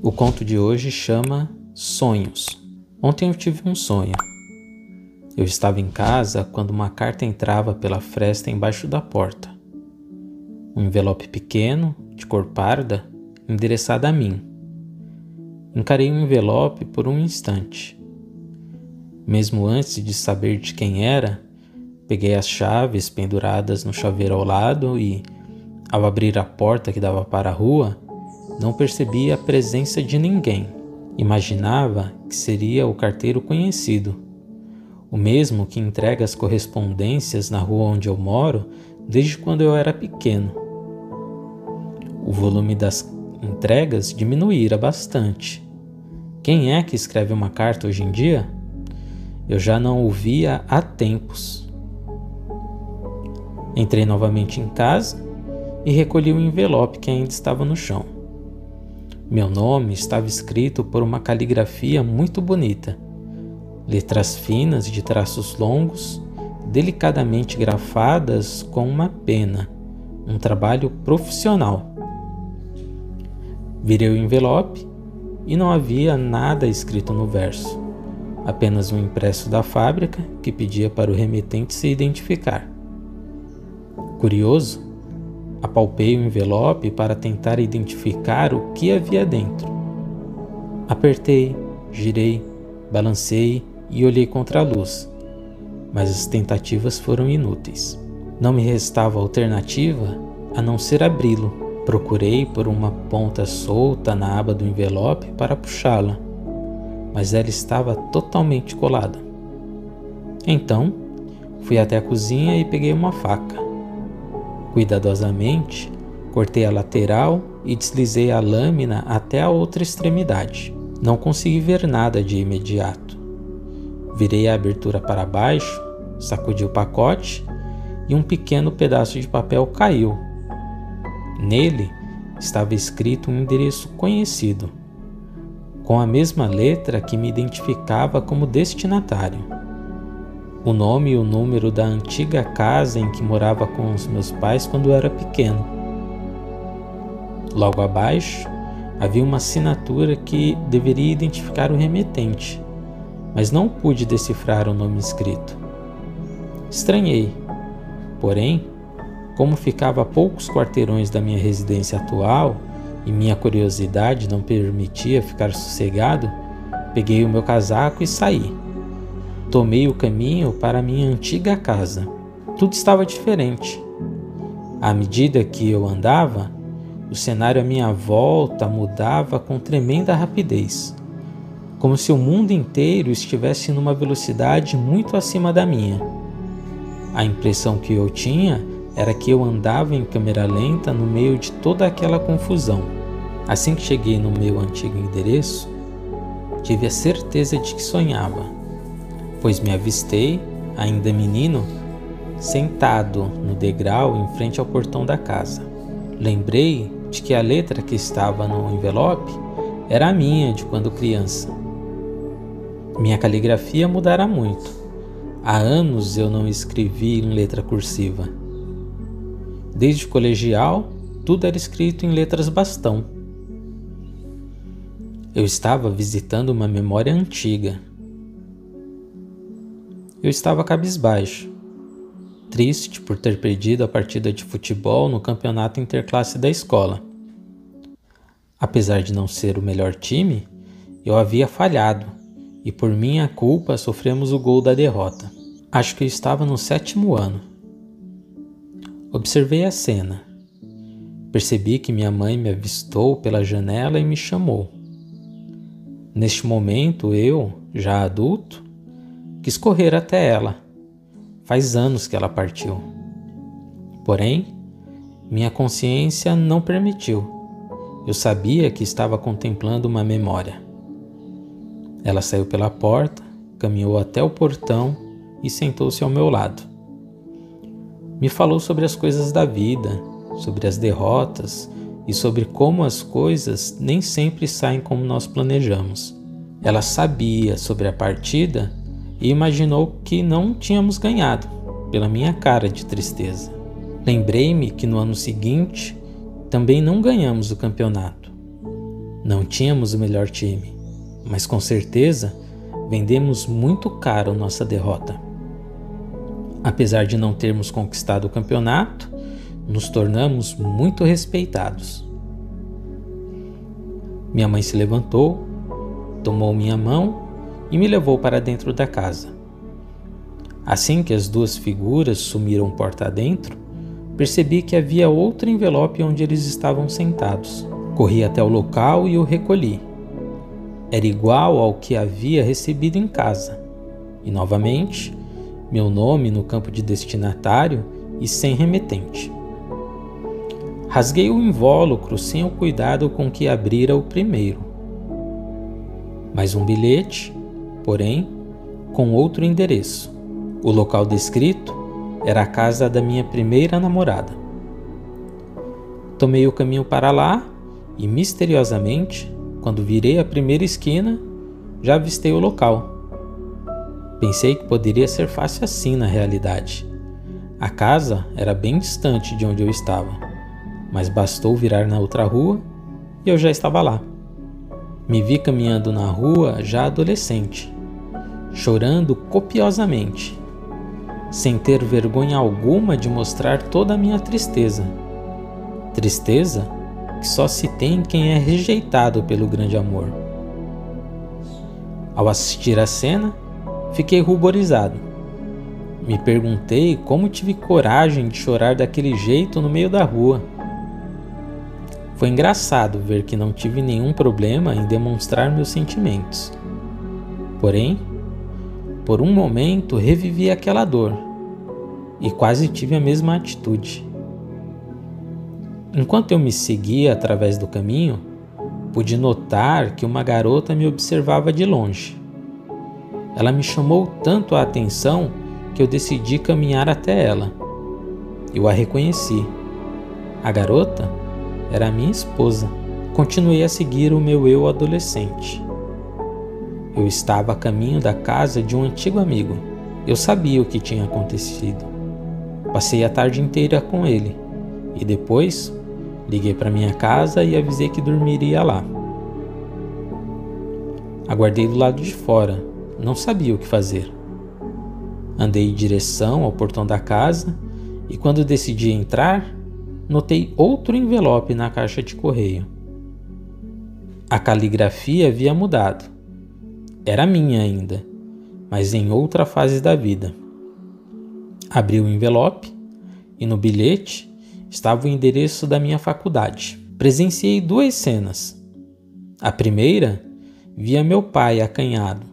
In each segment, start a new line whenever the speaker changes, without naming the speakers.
O conto de hoje chama Sonhos. Ontem eu tive um sonho. Eu estava em casa quando uma carta entrava pela fresta embaixo da porta. Um envelope pequeno, de cor parda, endereçado a mim. Encarei o envelope por um instante. Mesmo antes de saber de quem era, peguei as chaves penduradas no chaveiro ao lado e, ao abrir a porta que dava para a rua, não percebia a presença de ninguém. Imaginava que seria o carteiro conhecido, o mesmo que entrega as correspondências na rua onde eu moro desde quando eu era pequeno. O volume das entregas diminuíra bastante. Quem é que escreve uma carta hoje em dia? Eu já não o via há tempos. Entrei novamente em casa e recolhi o envelope que ainda estava no chão. Meu nome estava escrito por uma caligrafia muito bonita. Letras finas de traços longos, delicadamente grafadas com uma pena. Um trabalho profissional. Virei o envelope e não havia nada escrito no verso. Apenas um impresso da fábrica que pedia para o remetente se identificar. Curioso, Apalpei o envelope para tentar identificar o que havia dentro. Apertei, girei, balancei e olhei contra a luz, mas as tentativas foram inúteis. Não me restava alternativa a não ser abri-lo. Procurei por uma ponta solta na aba do envelope para puxá-la, mas ela estava totalmente colada. Então, fui até a cozinha e peguei uma faca. Cuidadosamente, cortei a lateral e deslizei a lâmina até a outra extremidade. Não consegui ver nada de imediato. Virei a abertura para baixo, sacudi o pacote e um pequeno pedaço de papel caiu. Nele estava escrito um endereço conhecido, com a mesma letra que me identificava como destinatário o nome e o número da antiga casa em que morava com os meus pais quando era pequeno. Logo abaixo havia uma assinatura que deveria identificar o remetente, mas não pude decifrar o nome escrito. Estranhei, porém, como ficava a poucos quarteirões da minha residência atual e minha curiosidade não permitia ficar sossegado, peguei o meu casaco e saí tomei o caminho para minha antiga casa. Tudo estava diferente. À medida que eu andava, o cenário à minha volta mudava com tremenda rapidez, como se o mundo inteiro estivesse numa velocidade muito acima da minha. A impressão que eu tinha era que eu andava em câmera lenta no meio de toda aquela confusão. Assim que cheguei no meu antigo endereço, tive a certeza de que sonhava pois me avistei, ainda menino, sentado no degrau em frente ao portão da casa. Lembrei de que a letra que estava no envelope era a minha de quando criança. Minha caligrafia mudara muito. Há anos eu não escrevi em letra cursiva. Desde colegial, tudo era escrito em letras bastão. Eu estava visitando uma memória antiga eu estava cabisbaixo, triste por ter perdido a partida de futebol no campeonato interclasse da escola. Apesar de não ser o melhor time, eu havia falhado e por minha culpa sofremos o gol da derrota. Acho que eu estava no sétimo ano. Observei a cena. Percebi que minha mãe me avistou pela janela e me chamou. Neste momento, eu, já adulto, Quis correr até ela. Faz anos que ela partiu. Porém, minha consciência não permitiu. Eu sabia que estava contemplando uma memória. Ela saiu pela porta, caminhou até o portão e sentou-se ao meu lado. Me falou sobre as coisas da vida, sobre as derrotas e sobre como as coisas nem sempre saem como nós planejamos. Ela sabia sobre a partida e imaginou que não tínhamos ganhado, pela minha cara de tristeza. Lembrei-me que no ano seguinte também não ganhamos o campeonato. Não tínhamos o melhor time, mas com certeza vendemos muito caro nossa derrota. Apesar de não termos conquistado o campeonato, nos tornamos muito respeitados. Minha mãe se levantou, tomou minha mão e me levou para dentro da casa. Assim que as duas figuras sumiram porta adentro, percebi que havia outro envelope onde eles estavam sentados. Corri até o local e o recolhi. Era igual ao que havia recebido em casa. E novamente, meu nome no campo de destinatário e sem remetente. Rasguei o invólucro sem o cuidado com que abrira o primeiro. Mais um bilhete, porém, com outro endereço. O local descrito era a casa da minha primeira namorada. Tomei o caminho para lá e, misteriosamente, quando virei a primeira esquina, já avistei o local. Pensei que poderia ser fácil assim na realidade. A casa era bem distante de onde eu estava mas bastou virar na outra rua e eu já estava lá. Me vi caminhando na rua já adolescente, chorando copiosamente, sem ter vergonha alguma de mostrar toda a minha tristeza. Tristeza que só se tem quem é rejeitado pelo grande amor. Ao assistir a cena, fiquei ruborizado. Me perguntei como tive coragem de chorar daquele jeito no meio da rua. Foi engraçado ver que não tive nenhum problema em demonstrar meus sentimentos. Porém, por um momento revivi aquela dor e quase tive a mesma atitude. Enquanto eu me seguia através do caminho, pude notar que uma garota me observava de longe. Ela me chamou tanto a atenção que eu decidi caminhar até ela. Eu a reconheci. A garota era minha esposa. Continuei a seguir o meu eu adolescente. Eu estava a caminho da casa de um antigo amigo. Eu sabia o que tinha acontecido. Passei a tarde inteira com ele e depois liguei para minha casa e avisei que dormiria lá. Aguardei do lado de fora, não sabia o que fazer. Andei em direção ao portão da casa e quando decidi entrar, notei outro envelope na caixa de correio. A caligrafia havia mudado. Era minha ainda, mas em outra fase da vida. Abri o envelope e no bilhete estava o endereço da minha faculdade. Presenciei duas cenas. A primeira, via meu pai acanhado,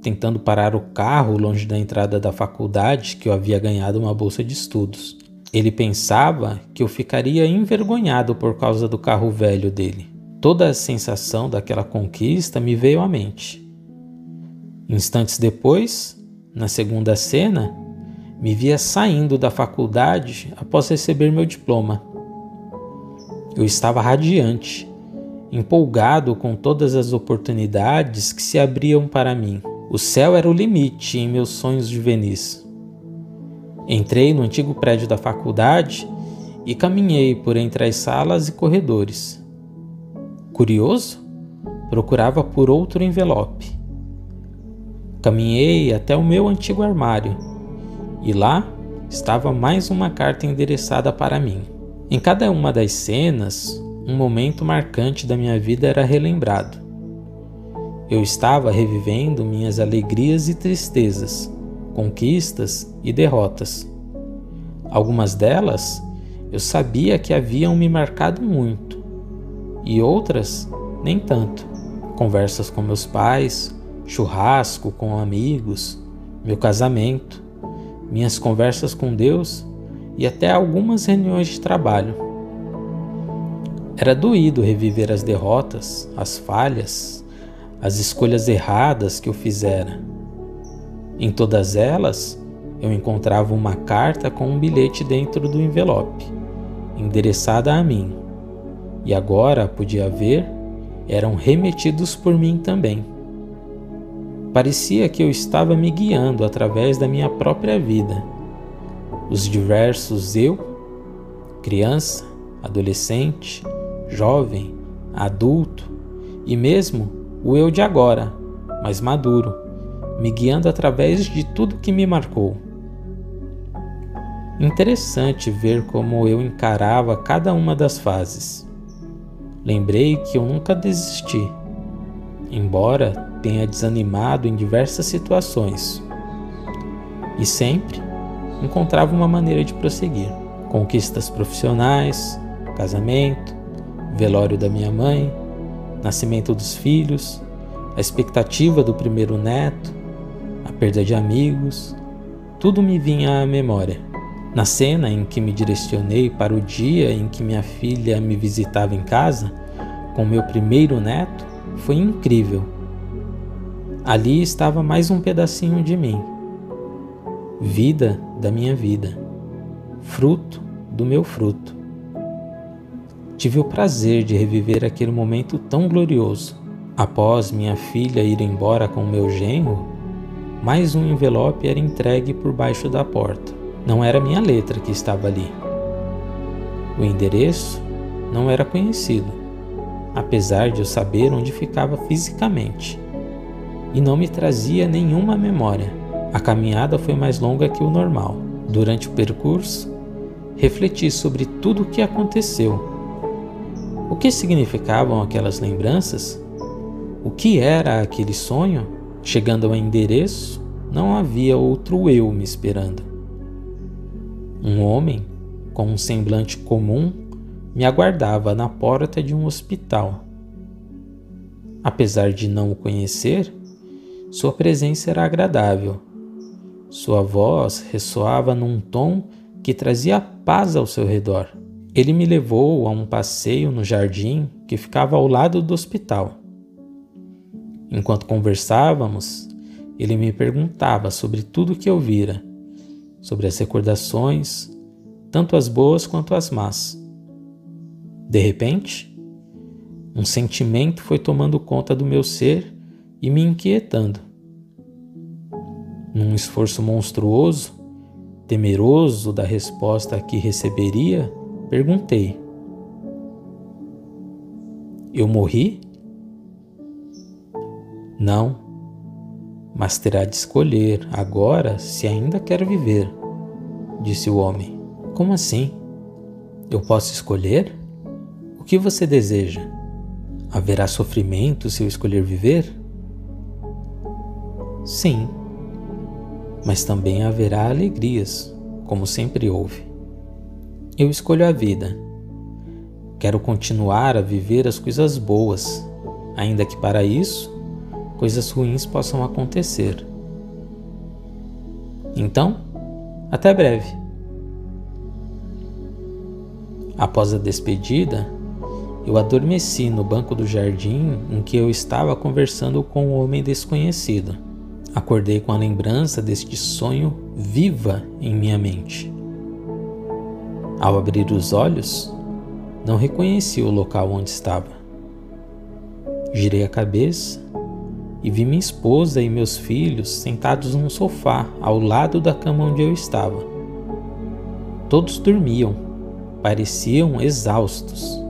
tentando parar o carro longe da entrada da faculdade que eu havia ganhado uma bolsa de estudos. Ele pensava que eu ficaria envergonhado por causa do carro velho dele. Toda a sensação daquela conquista me veio à mente. Instantes depois, na segunda cena, me via saindo da faculdade após receber meu diploma. Eu estava radiante, empolgado com todas as oportunidades que se abriam para mim. O céu era o limite em meus sonhos juvenis. Entrei no antigo prédio da faculdade e caminhei por entre as salas e corredores. Curioso, procurava por outro envelope. Caminhei até o meu antigo armário e lá estava mais uma carta endereçada para mim. Em cada uma das cenas, um momento marcante da minha vida era relembrado. Eu estava revivendo minhas alegrias e tristezas conquistas e derrotas. Algumas delas eu sabia que haviam me marcado muito, e outras nem tanto. Conversas com meus pais, churrasco com amigos, meu casamento, minhas conversas com Deus e até algumas reuniões de trabalho. Era doído reviver as derrotas, as falhas, as escolhas erradas que eu fizera em todas elas, eu encontrava uma carta com um bilhete dentro do envelope, endereçada a mim. E agora podia ver, eram remetidos por mim também. Parecia que eu estava me guiando através da minha própria vida. Os diversos eu, criança, adolescente, jovem, adulto, e mesmo o eu de agora, mais maduro, me guiando através de tudo que me marcou. Interessante ver como eu encarava cada uma das fases. Lembrei que eu nunca desisti, embora tenha desanimado em diversas situações, e sempre encontrava uma maneira de prosseguir. Conquistas profissionais, casamento, velório da minha mãe, nascimento dos filhos, a expectativa do primeiro neto, a perda de amigos, tudo me vinha à memória. Na cena em que me direcionei para o dia em que minha filha me visitava em casa, com meu primeiro neto, foi incrível. Ali estava mais um pedacinho de mim, vida da minha vida, fruto do meu fruto. Tive o prazer de reviver aquele momento tão glorioso. Após minha filha ir embora com meu genro, mais um envelope era entregue por baixo da porta. Não era minha letra que estava ali. O endereço não era conhecido, apesar de eu saber onde ficava fisicamente. E não me trazia nenhuma memória. A caminhada foi mais longa que o normal. Durante o percurso, refleti sobre tudo o que aconteceu o que significavam aquelas lembranças? O que era aquele sonho? Chegando ao endereço, não havia outro eu me esperando. Um homem, com um semblante comum, me aguardava na porta de um hospital. Apesar de não o conhecer, sua presença era agradável. Sua voz ressoava num tom que trazia paz ao seu redor. Ele me levou a um passeio no jardim que ficava ao lado do hospital. Enquanto conversávamos, ele me perguntava sobre tudo o que eu vira, sobre as recordações, tanto as boas quanto as más. De repente, um sentimento foi tomando conta do meu ser e me inquietando. Num esforço monstruoso, temeroso da resposta que receberia, Perguntei: Eu morri? Não, mas terá de escolher agora se ainda quer viver, disse o homem. Como assim? Eu posso escolher? O que você deseja? Haverá sofrimento se eu escolher viver? Sim, mas também haverá alegrias, como sempre houve. Eu escolho a vida. Quero continuar a viver as coisas boas, ainda que para isso coisas ruins possam acontecer. Então, até breve. Após a despedida, eu adormeci no banco do jardim em que eu estava conversando com o um homem desconhecido. Acordei com a lembrança deste sonho viva em minha mente. Ao abrir os olhos, não reconheci o local onde estava. Girei a cabeça e vi minha esposa e meus filhos sentados num sofá ao lado da cama onde eu estava. Todos dormiam, pareciam exaustos.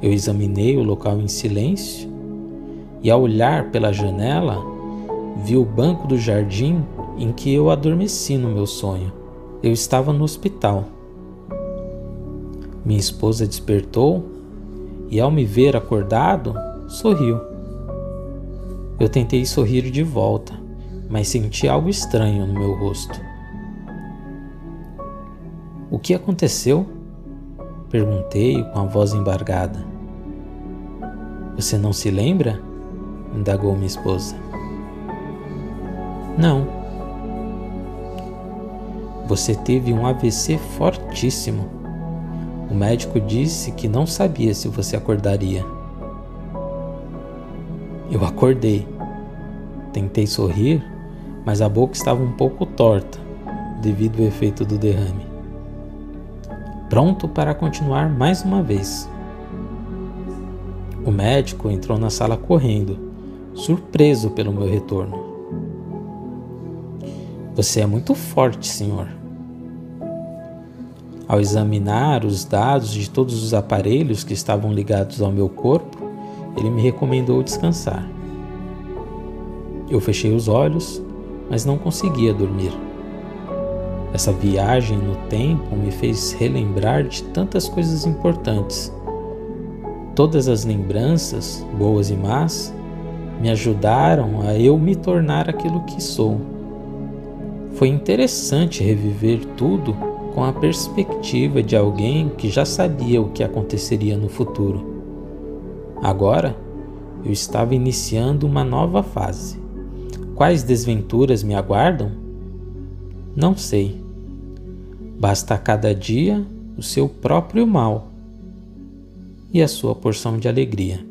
Eu examinei o local em silêncio e, ao olhar pela janela, vi o banco do jardim em que eu adormeci no meu sonho. Eu estava no hospital. Minha esposa despertou e, ao me ver acordado, sorriu. Eu tentei sorrir de volta, mas senti algo estranho no meu rosto. O que aconteceu? Perguntei com a voz embargada. Você não se lembra? indagou minha esposa. Não, você teve um AVC fortíssimo. O médico disse que não sabia se você acordaria. Eu acordei. Tentei sorrir, mas a boca estava um pouco torta devido ao efeito do derrame. Pronto para continuar mais uma vez. O médico entrou na sala correndo, surpreso pelo meu retorno. Você é muito forte, senhor. Ao examinar os dados de todos os aparelhos que estavam ligados ao meu corpo, ele me recomendou descansar. Eu fechei os olhos, mas não conseguia dormir. Essa viagem no tempo me fez relembrar de tantas coisas importantes. Todas as lembranças, boas e más, me ajudaram a eu me tornar aquilo que sou. Foi interessante reviver tudo com a perspectiva de alguém que já sabia o que aconteceria no futuro. Agora, eu estava iniciando uma nova fase. Quais desventuras me aguardam? Não sei. Basta a cada dia o seu próprio mal e a sua porção de alegria.